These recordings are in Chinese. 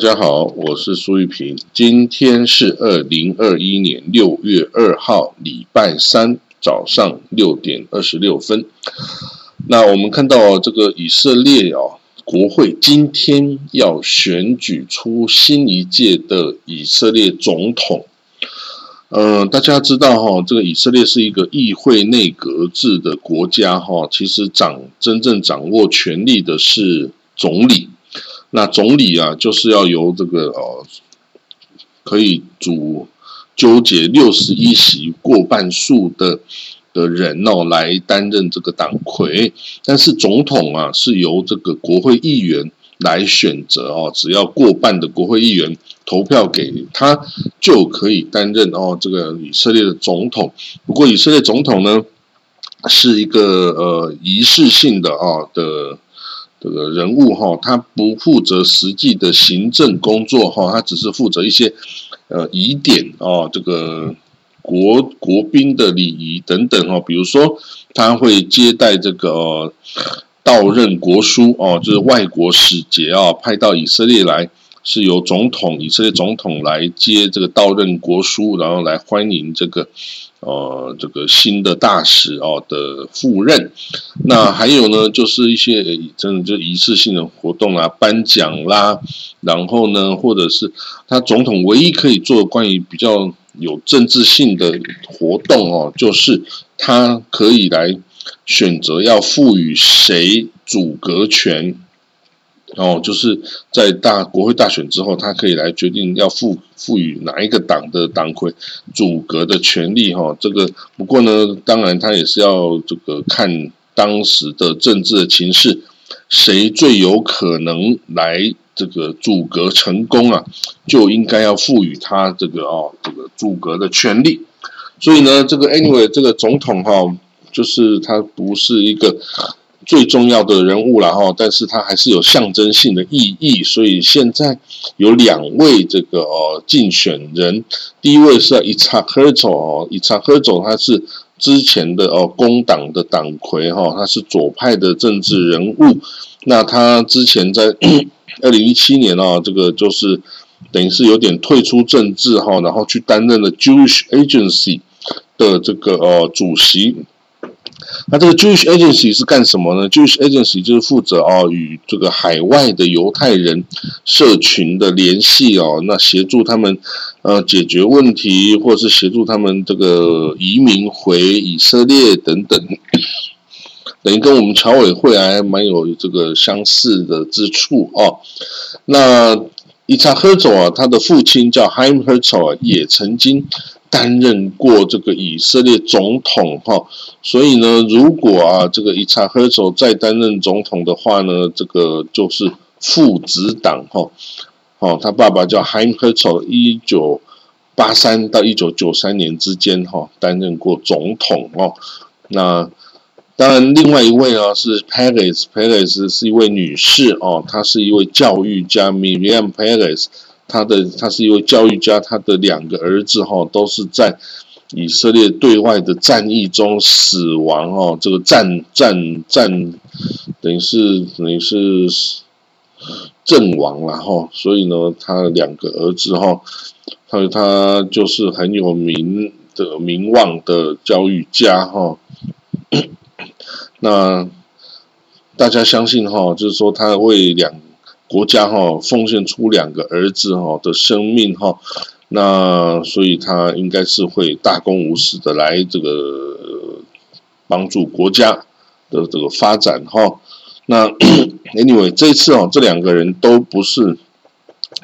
大家好，我是苏玉平。今天是二零二一年六月二号，礼拜三早上六点二十六分。那我们看到这个以色列哦，国会今天要选举出新一届的以色列总统。嗯，大家知道哈，这个以色列是一个议会内阁制的国家哈，其实掌真正掌握权力的是总理。那总理啊，就是要由这个呃，可以主纠结六十一席过半数的的人哦，来担任这个党魁。但是总统啊，是由这个国会议员来选择哦，只要过半的国会议员投票给他，就可以担任哦这个以色列的总统。不过以色列总统呢，是一个呃仪式性的啊的。这个人物哈，他不负责实际的行政工作哈，他只是负责一些呃疑点哦，这个国国宾的礼仪等等哈，比如说他会接待这个到任国书哦，就是外国使节啊，派到以色列来。是由总统以色列总统来接这个到任国书，然后来欢迎这个呃这个新的大使哦的赴任。那还有呢，就是一些真的就仪式性的活动啊，颁奖啦，然后呢，或者是他总统唯一可以做关于比较有政治性的活动哦，就是他可以来选择要赋予谁主阁权。哦，就是在大国会大选之后，他可以来决定要赋赋予哪一个党的党魁主阁的权利哈。这个不过呢，当然他也是要这个看当时的政治的情势，谁最有可能来这个主阁成功啊，就应该要赋予他这个哦这个主阁的权利。所以呢，这个 anyway 这个总统哈，就是他不是一个。最重要的人物了哈，但是他还是有象征性的意义，所以现在有两位这个哦竞选人，第一位是伊查赫佐哦，伊查赫佐他是之前的哦工党的党魁哈，他是左派的政治人物，那他之前在 二零一七年啊，这个就是等于是有点退出政治哈，然后去担任了 Jewish Agency 的这个哦主席。那这个 Jewish Agency 是干什么呢？Jewish Agency 就是负责哦与这个海外的犹太人社群的联系哦，那协助他们呃解决问题，或是协助他们这个移民回以色列等等，等于跟我们侨委会还蛮有这个相似的之处哦。那伊查赫佐啊，他的父亲叫 Heim Herzog，也曾经。担任过这个以色列总统哈，所以呢，如果啊这个伊查赫佐再担任总统的话呢，这个就是父子党哈，哦，他爸爸叫 Haim Herzog，一九八三到一九九三年之间哈担任过总统哦。那当然，另外一位啊是 Paris，Paris 是一位女士哦，她是一位教育家 Miriam Paris。他的他是一位教育家，他的两个儿子哈都是在以色列对外的战役中死亡哦，这个战战战等于是等于是阵亡了哈，所以呢，他两个儿子哈，他他就是很有名的名望的教育家哈，那大家相信哈，就是说他为两。国家哈奉献出两个儿子哈的生命哈，那所以他应该是会大公无私的来这个帮助国家的这个发展哈。那 anyway 这一次哦，这两个人都不是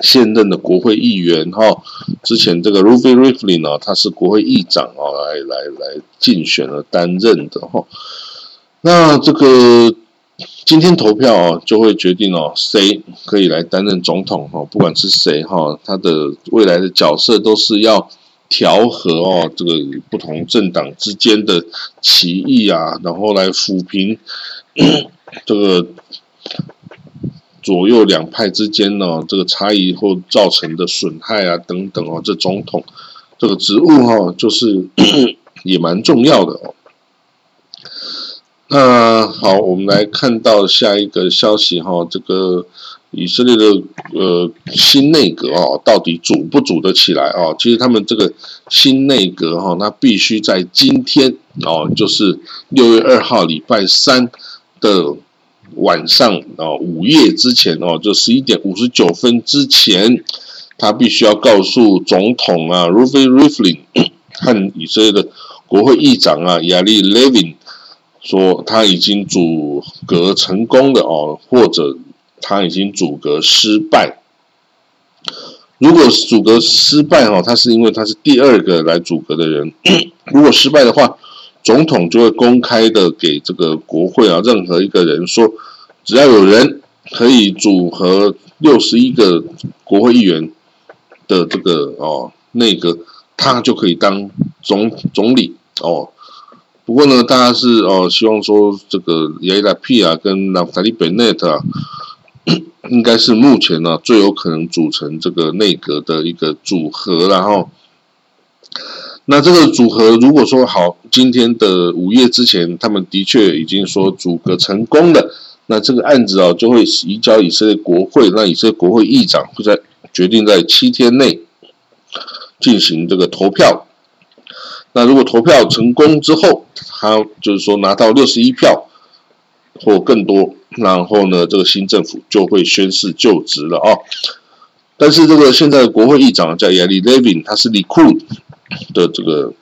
现任的国会议员哈。之前这个 Ruby Riflin 呢，他是国会议长哦，来来来竞选了担任的哈。那这个。今天投票哦，就会决定哦，谁可以来担任总统哈？不管是谁哈，他的未来的角色都是要调和哦，这个不同政党之间的歧义啊，然后来抚平 这个左右两派之间呢这个差异或造成的损害啊等等哦，这总统这个职务哈，就是 也蛮重要的哦。那好，我们来看到下一个消息哈，这个以色列的呃新内阁啊，到底组不组得起来啊？其实他们这个新内阁哈，那必须在今天哦，就是六月二号礼拜三的晚上哦，午夜之前哦，就十一点五十九分之前，他必须要告诉总统啊 r u f i Riflin 和以色列的国会议长啊亚历 Levin 说，他已经阻隔成功的哦，或者。他已经阻隔失败。如果阻隔失败哦，他是因为他是第二个来阻隔的人。如果失败的话，总统就会公开的给这个国会啊，任何一个人说，只要有人可以组合六十一个国会议员的这个哦内阁，他就可以当总总理哦。不过呢，大家是哦希望说这个亚拉皮啊跟纳夫塔利贝内特啊。应该是目前呢最有可能组成这个内阁的一个组合，然后，那这个组合如果说好，今天的午夜之前，他们的确已经说组阁成功了，那这个案子啊就会移交以色列国会，那以色列国会议长会在决定在七天内进行这个投票，那如果投票成功之后，他就是说拿到六十一票或更多。然后呢，这个新政府就会宣誓就职了啊。但是这个现在的国会议长叫亚历 Levin，他是 Likud 的这个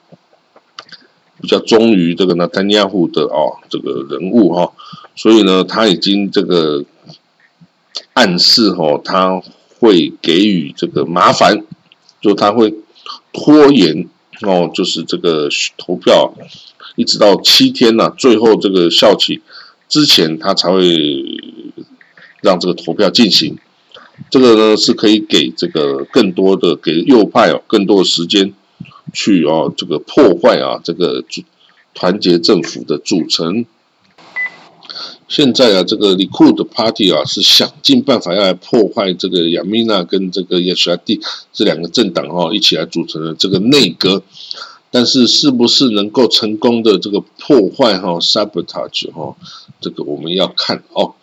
比较忠于这个纳坦尼亚胡的哦这个人物哈，所以呢，他已经这个暗示哦，他会给予这个麻烦，就他会拖延哦，就是这个投票一直到七天呢，最后这个校期。之前他才会让这个投票进行，这个呢是可以给这个更多的给右派哦更多的时间去哦这个破坏啊这个团结政府的组成。现在啊这个 Likud Party 啊是想尽办法要来破坏这个亚米娜跟这个 y e s h a d 这两个政党哈一起来组成的这个内阁。但是是不是能够成功的这个破坏哈 sabotage 哈，这个我们要看哦。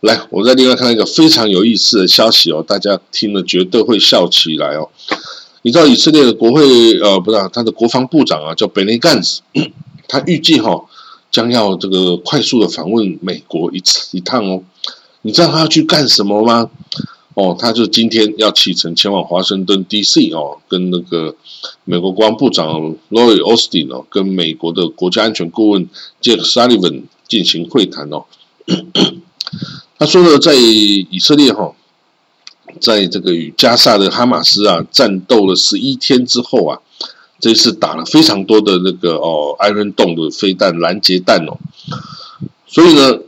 来，我再另外看到一个非常有意思的消息哦，大家听了绝对会笑起来哦。你知道以色列的国会呃，不是他的国防部长啊，叫 Benny Gantz，他预计哈将要这个快速的访问美国一次一趟哦。你知道他要去干什么吗？哦，他就今天要启程前往华盛顿 D.C. 哦，跟那个美国国防部长 Lloyd Austin 哦，跟美国的国家安全顾问 Jake Sullivan 进行会谈哦。他说呢，在以色列哈，在这个与加萨的哈马斯啊战斗了十一天之后啊，这次打了非常多的那个哦，Iron Dome 的飞弹拦截弹哦，所以呢，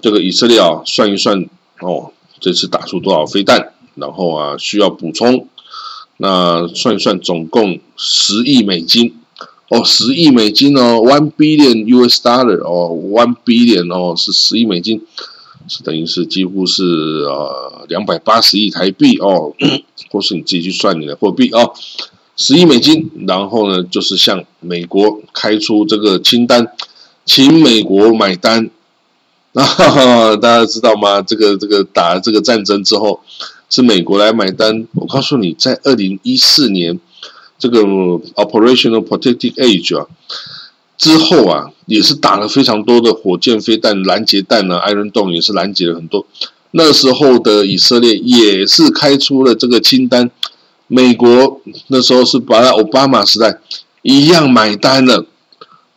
这个以色列啊，算一算哦。这次打出多少飞弹？然后啊，需要补充。那算一算，总共十亿美金哦，十亿美金哦，one billion US dollar 哦，one billion 哦，是十亿美金，是等于是几乎是呃两百八十亿台币哦，或是你自己去算你的货币哦，十亿美金。然后呢，就是向美国开出这个清单，请美国买单。啊，大家知道吗？这个这个打这个战争之后，是美国来买单。我告诉你，在二零一四年这个 Operational Protective Age 啊之后啊，也是打了非常多的火箭飞弹拦截弹呢，Iron Dome 也是拦截了很多。那时候的以色列也是开出了这个清单，美国那时候是把奥巴马时代一样买单了。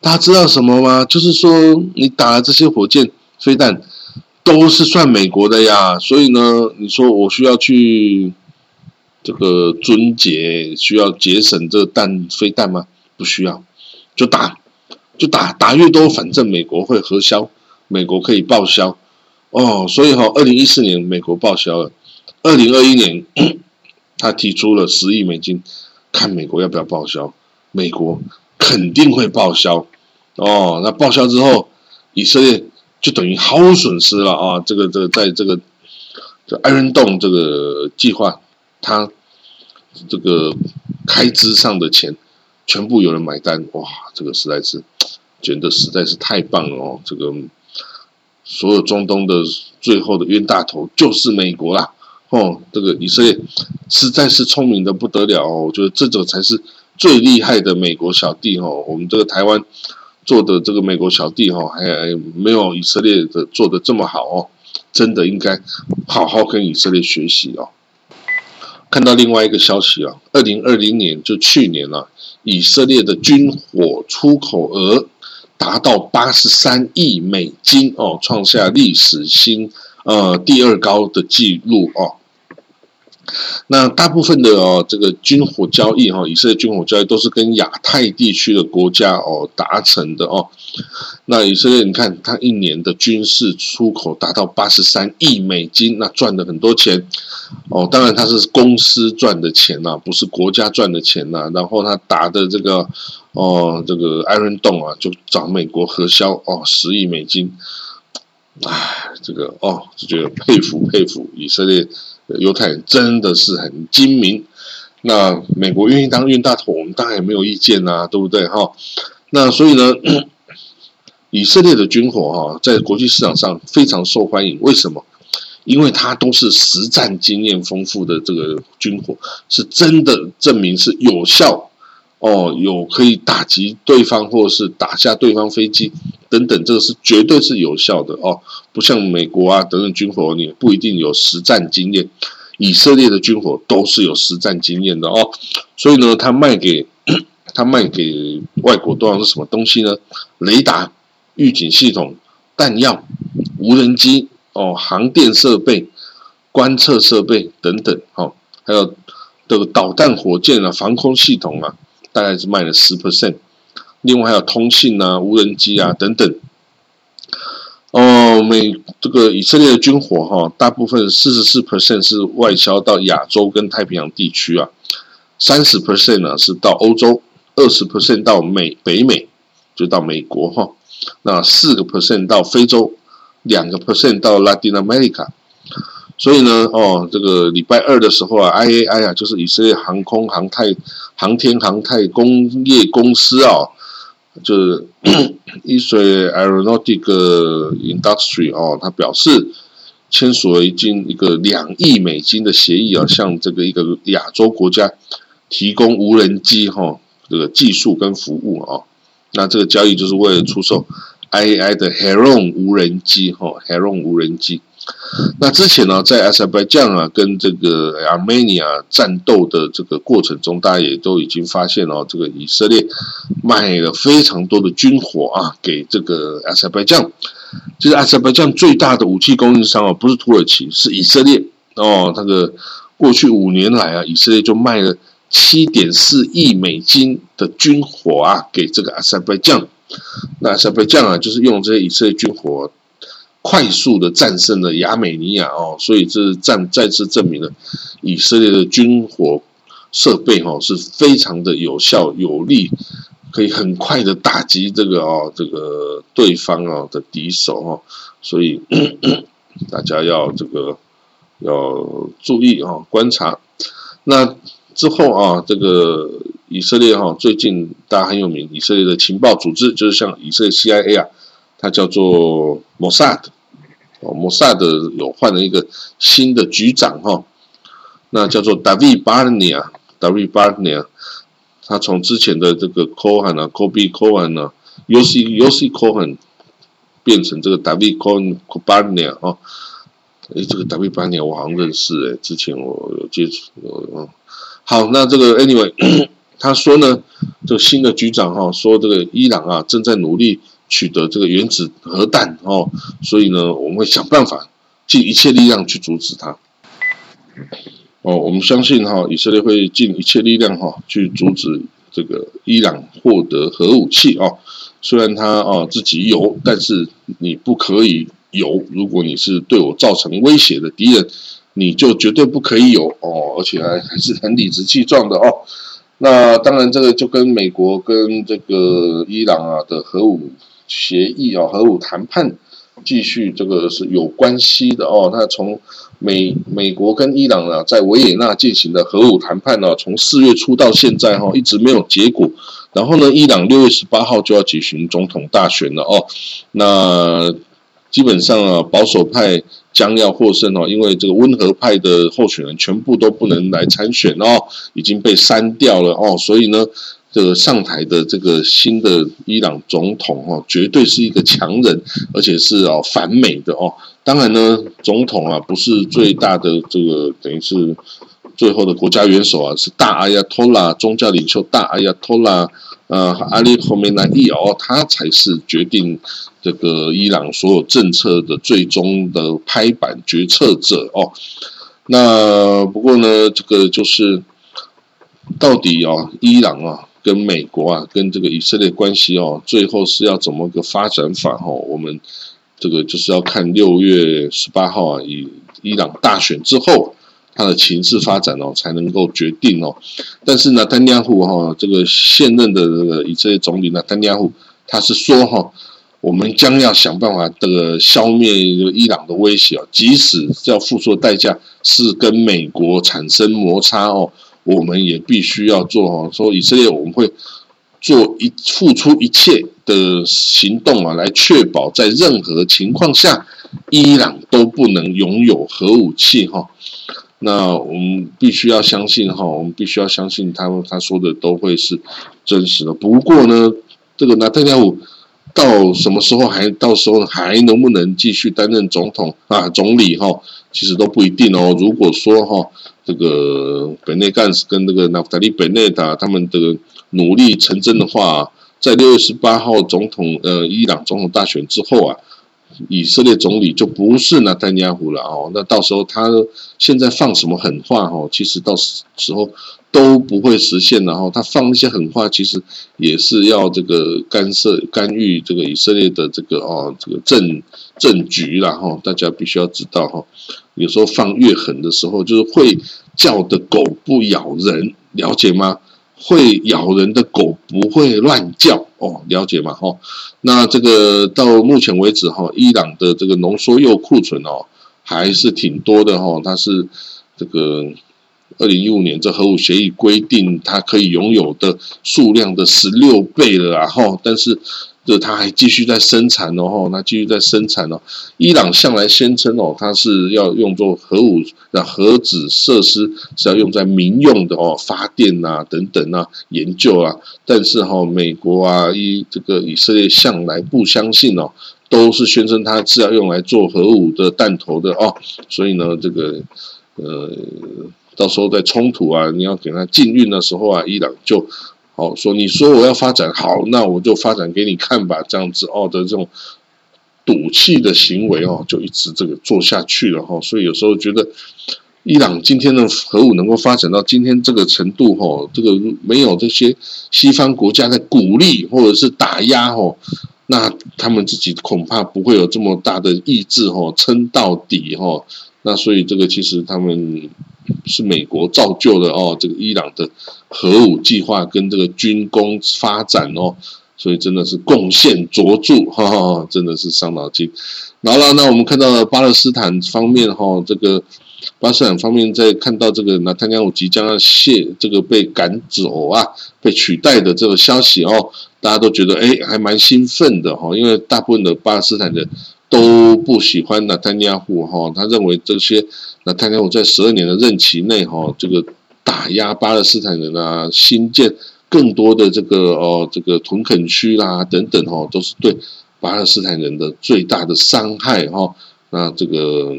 大家知道什么吗？就是说你打这些火箭。飞弹都是算美国的呀，所以呢，你说我需要去这个尊节，需要节省这个弹飞弹吗？不需要，就打，就打，打越多，反正美国会核销，美国可以报销哦。所以哈，二零一四年美国报销了，二零二一年他提出了十亿美金，看美国要不要报销，美国肯定会报销哦。那报销之后，以色列。就等于毫无损失了啊！这个这个在这个这艾伦洞这个计划，他这个开支上的钱全部有人买单，哇！这个实在是觉得实在是太棒了哦！这个所有中东的最后的冤大头就是美国啦。哦，这个以色列实在是聪明的不得了哦，我觉得这种才是最厉害的美国小弟哦。我们这个台湾做的这个美国小弟哦，还没有以色列的做的这么好哦，真的应该好好跟以色列学习哦。看到另外一个消息啊，二零二零年就去年啊，以色列的军火出口额达到八十三亿美金哦，创下历史新呃第二高的记录哦。那大部分的哦，这个军火交易哈，以色列军火交易都是跟亚太地区的国家哦达成的哦。那以色列，你看它一年的军事出口达到八十三亿美金，那赚了很多钱哦。当然它是公司赚的钱呐，不是国家赚的钱呐。然后他打的这个哦，这个艾伦洞啊，就找美国核销哦，十亿美金。唉，这个哦，就觉得佩服佩服以色列。犹太人真的是很精明，那美国愿意当冤大头，我们当然也没有意见呐，对不对哈？那所以呢，以色列的军火哈，在国际市场上非常受欢迎，为什么？因为它都是实战经验丰富的这个军火，是真的证明是有效。哦，有可以打击对方，或者是打下对方飞机等等，这个是绝对是有效的哦。不像美国啊等等军火，你不一定有实战经验。以色列的军火都是有实战经验的哦。所以呢，他卖给 他卖给外国多少是什么东西呢？雷达、预警系统、弹药、无人机哦、航电设备、观测设备等等，哦，还有这个导弹、火箭啊、防空系统啊。大概是卖了十 percent，另外还有通信啊、无人机啊等等。哦，美这个以色列的军火哈，大部分四十四 percent 是外销到亚洲跟太平洋地区啊，三十 percent 呢是到欧洲，二十 percent 到美北美，就到美国哈。那四个 percent 到非洲，两个 percent 到 Latin America。所以呢，哦，这个礼拜二的时候啊，IAI 啊，就是以色列航空航太航天航太工业公司啊，就是 Israel Aeronautic Industry 哦，他表示签署了一经一个两亿美金的协议啊，向这个一个亚洲国家提供无人机哈这个技术跟服务啊，那这个交易就是为了出售 IAI 的 Heron 无人机哈，Heron 无人机。那之前呢，在阿塞拜疆啊跟这个 Armenia 战斗的这个过程中，大家也都已经发现哦，这个以色列卖了非常多的军火啊给这个阿塞拜疆。其实阿塞拜疆最大的武器供应商啊，不是土耳其，是以色列哦。那个过去五年来啊，以色列就卖了七点四亿美金的军火啊给这个阿塞拜疆。那阿塞拜疆啊，就是用这些以色列军火。快速的战胜了亚美尼亚哦，所以这战再次证明了以色列的军火设备哈是非常的有效有力，可以很快的打击这个哦这个对方哦的敌手哦，所以 大家要这个要注意哦观察。那之后啊，这个以色列哈最近大家很有名，以色列的情报组织就是像以色列 CIA 啊，它叫做 Mossad。哦，摩萨德有换了一个新的局长哈，那叫做 David Barnea，David Barnea，他从之前的这个 Cohen 啊，Kobe Cohen 啊，Yossi Yossi Cohen 变成这个 David Cohen Barnea 哦，诶，这个 David Barnea 我好像认识诶，之前我有接触，嗯，好，那这个 Anyway，他说呢，这个新的局长哈，说这个伊朗啊正在努力。取得这个原子核弹哦，所以呢，我们会想办法尽一切力量去阻止它。哦，我们相信哈，以色列会尽一切力量哈去阻止这个伊朗获得核武器哦。虽然他啊自己有，但是你不可以有。如果你是对我造成威胁的敌人，你就绝对不可以有哦，而且还还是很理直气壮的哦。那当然，这个就跟美国跟这个伊朗啊的核武。协议啊，核武谈判继续，这个是有关系的哦。那从美美国跟伊朗啊，在维也纳进行的核武谈判呢，从四月初到现在哈，一直没有结果。然后呢，伊朗六月十八号就要举行总统大选了哦。那基本上啊，保守派将要获胜哦，因为这个温和派的候选人全部都不能来参选哦，已经被删掉了哦，所以呢，这个上台的这个新的伊朗总统哦，绝对是一个强人，而且是哦反美的哦。当然呢，总统啊不是最大的这个等于是最后的国家元首啊，是大阿亚托拉宗教领袖大阿亚托拉呃阿里霍梅南伊哦，他才是决定。这个伊朗所有政策的最终的拍板决策者哦，那不过呢，这个就是到底哦，伊朗啊跟美国啊跟这个以色列关系哦，最后是要怎么个发展法哦？我们这个就是要看六月十八号啊，以伊朗大选之后，它的情势发展哦，才能够决定哦。但是呢，丹尼亚胡哈这个现任的这个以色列总理呢，丹尼亚胡他是说哈。我们将要想办法这个消灭伊朗的威胁哦，即使要付出的代价是跟美国产生摩擦哦，我们也必须要做哈。说以色列我们会做一付出一切的行动啊，来确保在任何情况下伊朗都不能拥有核武器哈。那我们必须要相信哈，我们必须要相信他他说的都会是真实的。不过呢，这个纳特加胡。到什么时候还到时候还能不能继续担任总统啊总理哈？其实都不一定哦。如果说哈这个本内干斯跟那个纳夫塔利本内塔他们的努力成真的话，在六月十八号总统呃伊朗总统大选之后啊，以色列总理就不是纳丹尼亚胡了哦。那到时候他现在放什么狠话哈？其实到时候。都不会实现，然后他放一些狠话，其实也是要这个干涉、干预这个以色列的这个哦这个政政局然后大家必须要知道哈，有时候放越狠的时候，就是会叫的狗不咬人，了解吗？会咬人的狗不会乱叫哦，了解吗？哈，那这个到目前为止哈，伊朗的这个浓缩铀库存哦还是挺多的哈，它是这个。二零一五年，这核武协议规定它可以拥有的数量的十六倍了啊！哈，但是这它还继续在生产哦，哈，它继续在生产哦。伊朗向来宣称哦，它是要用作核武的核子设施是要用在民用的哦，发电啊等等啊，研究啊。但是哈，美国啊，以这个以色列向来不相信哦，都是宣称它是要用来做核武的弹头的哦。所以呢，这个呃。到时候在冲突啊，你要给他禁运的时候啊，伊朗就好说，你说我要发展好，那我就发展给你看吧，这样子哦的这种赌气的行为哦，就一直这个做下去了哈。所以有时候觉得，伊朗今天的核武能够发展到今天这个程度哈，这个没有这些西方国家的鼓励或者是打压哈，那他们自己恐怕不会有这么大的意志哈，撑到底哈。那所以这个其实他们。是美国造就的哦，这个伊朗的核武计划跟这个军工发展哦，所以真的是贡献卓著，哈哈，真的是伤脑筋。好了，那我们看到了巴勒斯坦方面哈，这个巴勒斯坦方面在看到这个纳坦尼亚胡即将要卸这个被赶走啊，被取代的这个消息哦，大家都觉得哎，还蛮兴奋的哈，因为大部分的巴勒斯坦人。都不喜欢纳坦尼亚胡哈，他认为这些纳坦尼亚胡在十二年的任期内哈，这个打压巴勒斯坦人啊，新建更多的这个哦这个屯垦区啦等等哈，都是对巴勒斯坦人的最大的伤害哈。那这个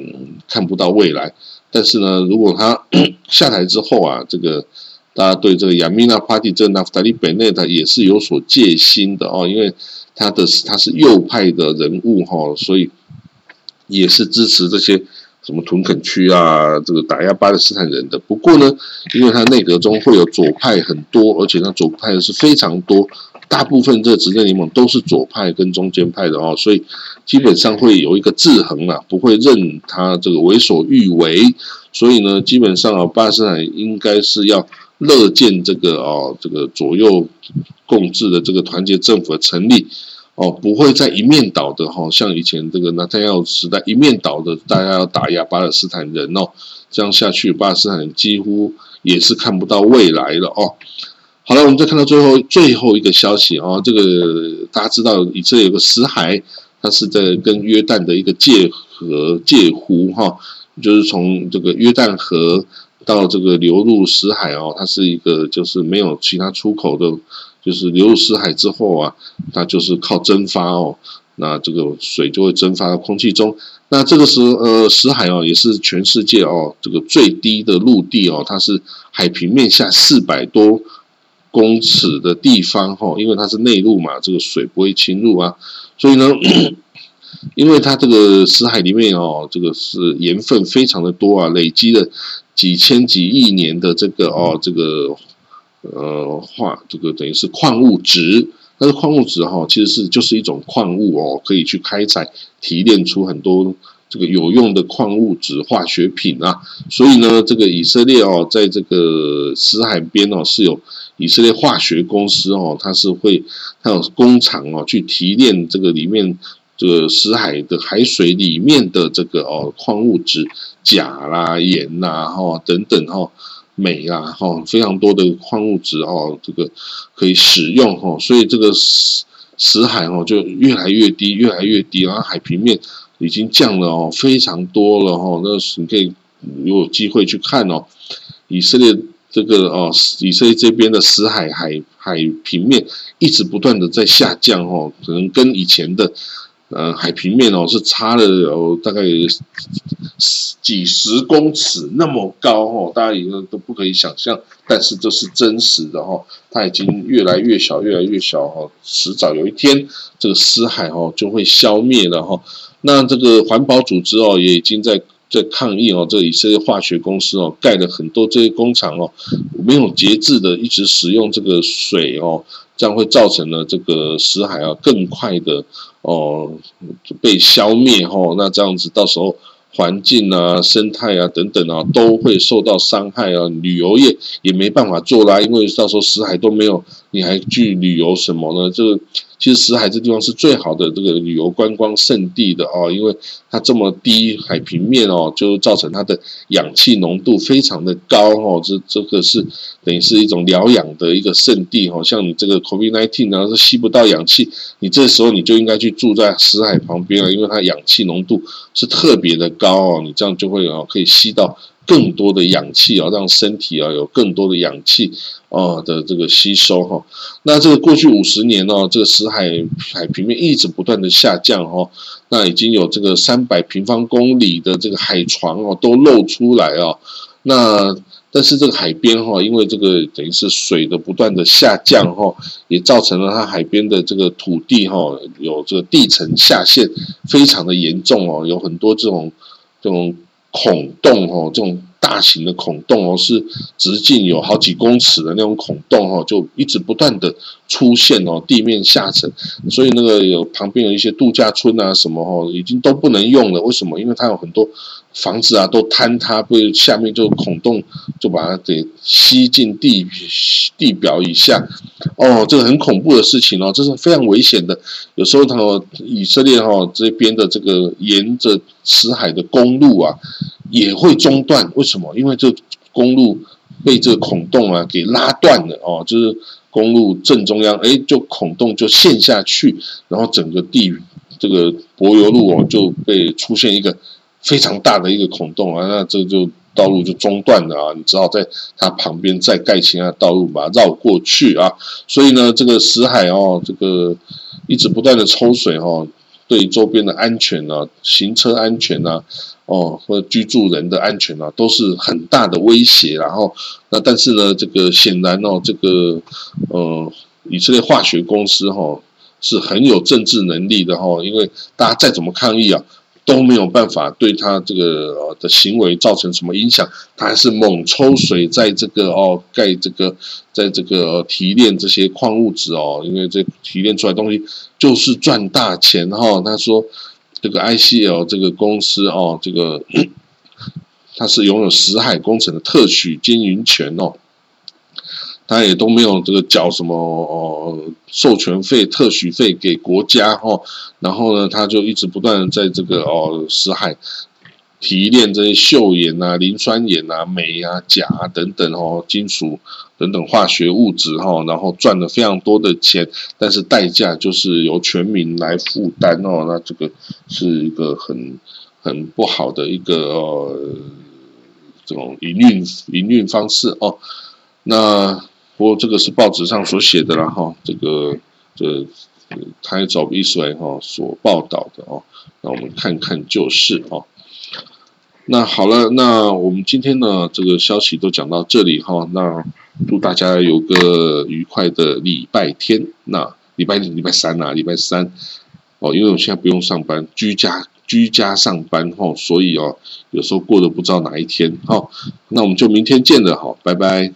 看不到未来，但是呢，如果他 下台之后啊，这个大家对这个亚米纳帕蒂这纳夫塔利贝内塔也是有所戒心的哦，因为。他的他是右派的人物哈，所以也是支持这些什么屯垦区啊，这个打压巴勒斯坦人的。不过呢，因为他内阁中会有左派很多，而且他左派的是非常多，大部分这执政联盟都是左派跟中间派的哦，所以基本上会有一个制衡啊，不会任他这个为所欲为。所以呢，基本上啊，巴勒斯坦应该是要。乐见这个哦，这个左右共治的这个团结政府的成立哦，不会再一面倒的哈，像以前这个纳坦亚时代一面倒的，大家要打压巴勒斯坦人哦，这样下去，巴勒斯坦人几乎也是看不到未来了哦。好了，我们再看到最后最后一个消息哦，这个大家知道以色列有个死海它是在跟约旦的一个界河界湖哈，就是从这个约旦河到这个流入死海哦，它是一个就是没有其他出口的，就是流入死海之后啊，它就是靠蒸发哦，那这个水就会蒸发到空气中。那这个时，呃，死海哦，也是全世界哦，这个最低的陆地哦，它是海平面下四百多公尺的地方哈，因为它是内陆嘛，这个水不会侵入啊，所以呢，因为它这个死海里面哦，这个是盐分非常的多啊，累积了几千几亿年的这个哦，这个呃化，这个等于是矿物质。但是矿物质哈，其实是就是一种矿物哦，可以去开采提炼出很多这个有用的矿物质化学品啊。所以呢，这个以色列哦，在这个死海边哦，是有以色列化学公司哦，它是会它有工厂哦，去提炼这个里面这个死海的海水里面的这个哦矿物质钾啦、盐呐哈等等哈。镁啊，哈，非常多的矿物质哦，这个可以使用哈，所以这个死死海哦就越来越低，越来越低，然后海平面已经降了哦，非常多了哈。那你可以有机会去看哦，以色列这个哦，以色列这边的死海海海平面一直不断的在下降哦，可能跟以前的。呃，海平面哦是差了有大概几十公尺那么高哦，大家已经都不可以想象，但是这是真实的哈，它已经越来越小，越来越小哈，迟早有一天这个死海哦就会消灭了哈。那这个环保组织哦也已经在在抗议哦，这以色列化学公司哦盖了很多这些工厂哦，没有节制的一直使用这个水哦。这样会造成了这个死海啊更快的哦被消灭哈，那这样子到时候环境啊、生态啊等等啊都会受到伤害啊，旅游业也没办法做啦，因为到时候死海都没有，你还去旅游什么呢？这个。其实死海这地方是最好的这个旅游观光胜地的哦，因为它这么低海平面哦，就造成它的氧气浓度非常的高哦，这这个是等于是一种疗养的一个圣地哦。像你这个 COVID-19 呢是吸不到氧气，你这时候你就应该去住在死海旁边了，因为它氧气浓度是特别的高哦，你这样就会哦可以吸到。更多的氧气啊，让身体啊有更多的氧气啊的这个吸收哈。那这个过去五十年呢，这个死海海平面一直不断的下降哈。那已经有这个三百平方公里的这个海床哦都露出来哦。那但是这个海边哈，因为这个等于是水的不断的下降哈，也造成了它海边的这个土地哈有这个地层下陷非常的严重哦，有很多这种这种。孔洞哦，这种大型的孔洞哦，是直径有好几公尺的那种孔洞哦，就一直不断的出现哦，地面下沉，所以那个有旁边有一些度假村啊什么哦，已经都不能用了。为什么？因为它有很多。房子啊，都坍塌，被下面就孔洞，就把它给吸进地地表以下。哦，这个很恐怖的事情哦，这是非常危险的。有时候，他以色列哈这边的这个沿着死海的公路啊，也会中断。为什么？因为这公路被这个孔洞啊给拉断了哦，就是公路正中央，哎，就孔洞就陷下去，然后整个地这个柏油路哦就被出现一个。非常大的一个孔洞啊，那这就道路就中断了啊，你只好在它旁边再盖其他道路把它绕过去啊。所以呢，这个死海哦，这个一直不断的抽水哦，对周边的安全啊、行车安全啊、哦或居住人的安全啊，都是很大的威胁。然后那但是呢，这个显然哦，这个呃以色列化学公司哈是很有政治能力的哈，因为大家再怎么抗议啊。都没有办法对他这个的行为造成什么影响，他还是猛抽水，在这个哦盖这个，在这个提炼这些矿物质哦，因为这提炼出来东西就是赚大钱哈。他说这个 ICL 这个公司哦，这个 它是拥有死海工程的特许经营权哦。他也都没有这个缴什么哦授权费、特许费给国家哈，然后呢，他就一直不断在这个哦死海提炼这些溴盐啊、磷酸盐啊、镁啊、钾啊等等哦，金属等等化学物质哈，然后赚了非常多的钱，但是代价就是由全民来负担哦，那这个是一个很很不好的一个呃这种营运营运方式哦。那不过这个是报纸上所写的了哈，这个这 Times of Israel 哈所报道的哦，那我们看看就是哦。那好了，那我们今天呢，这个消息都讲到这里哈。那祝大家有个愉快的礼拜天。那礼拜礼拜三啊，礼拜三哦，因为我现在不用上班，居家居家上班哈，所以哦，有时候过得不知道哪一天哈。那我们就明天见了哈，拜拜。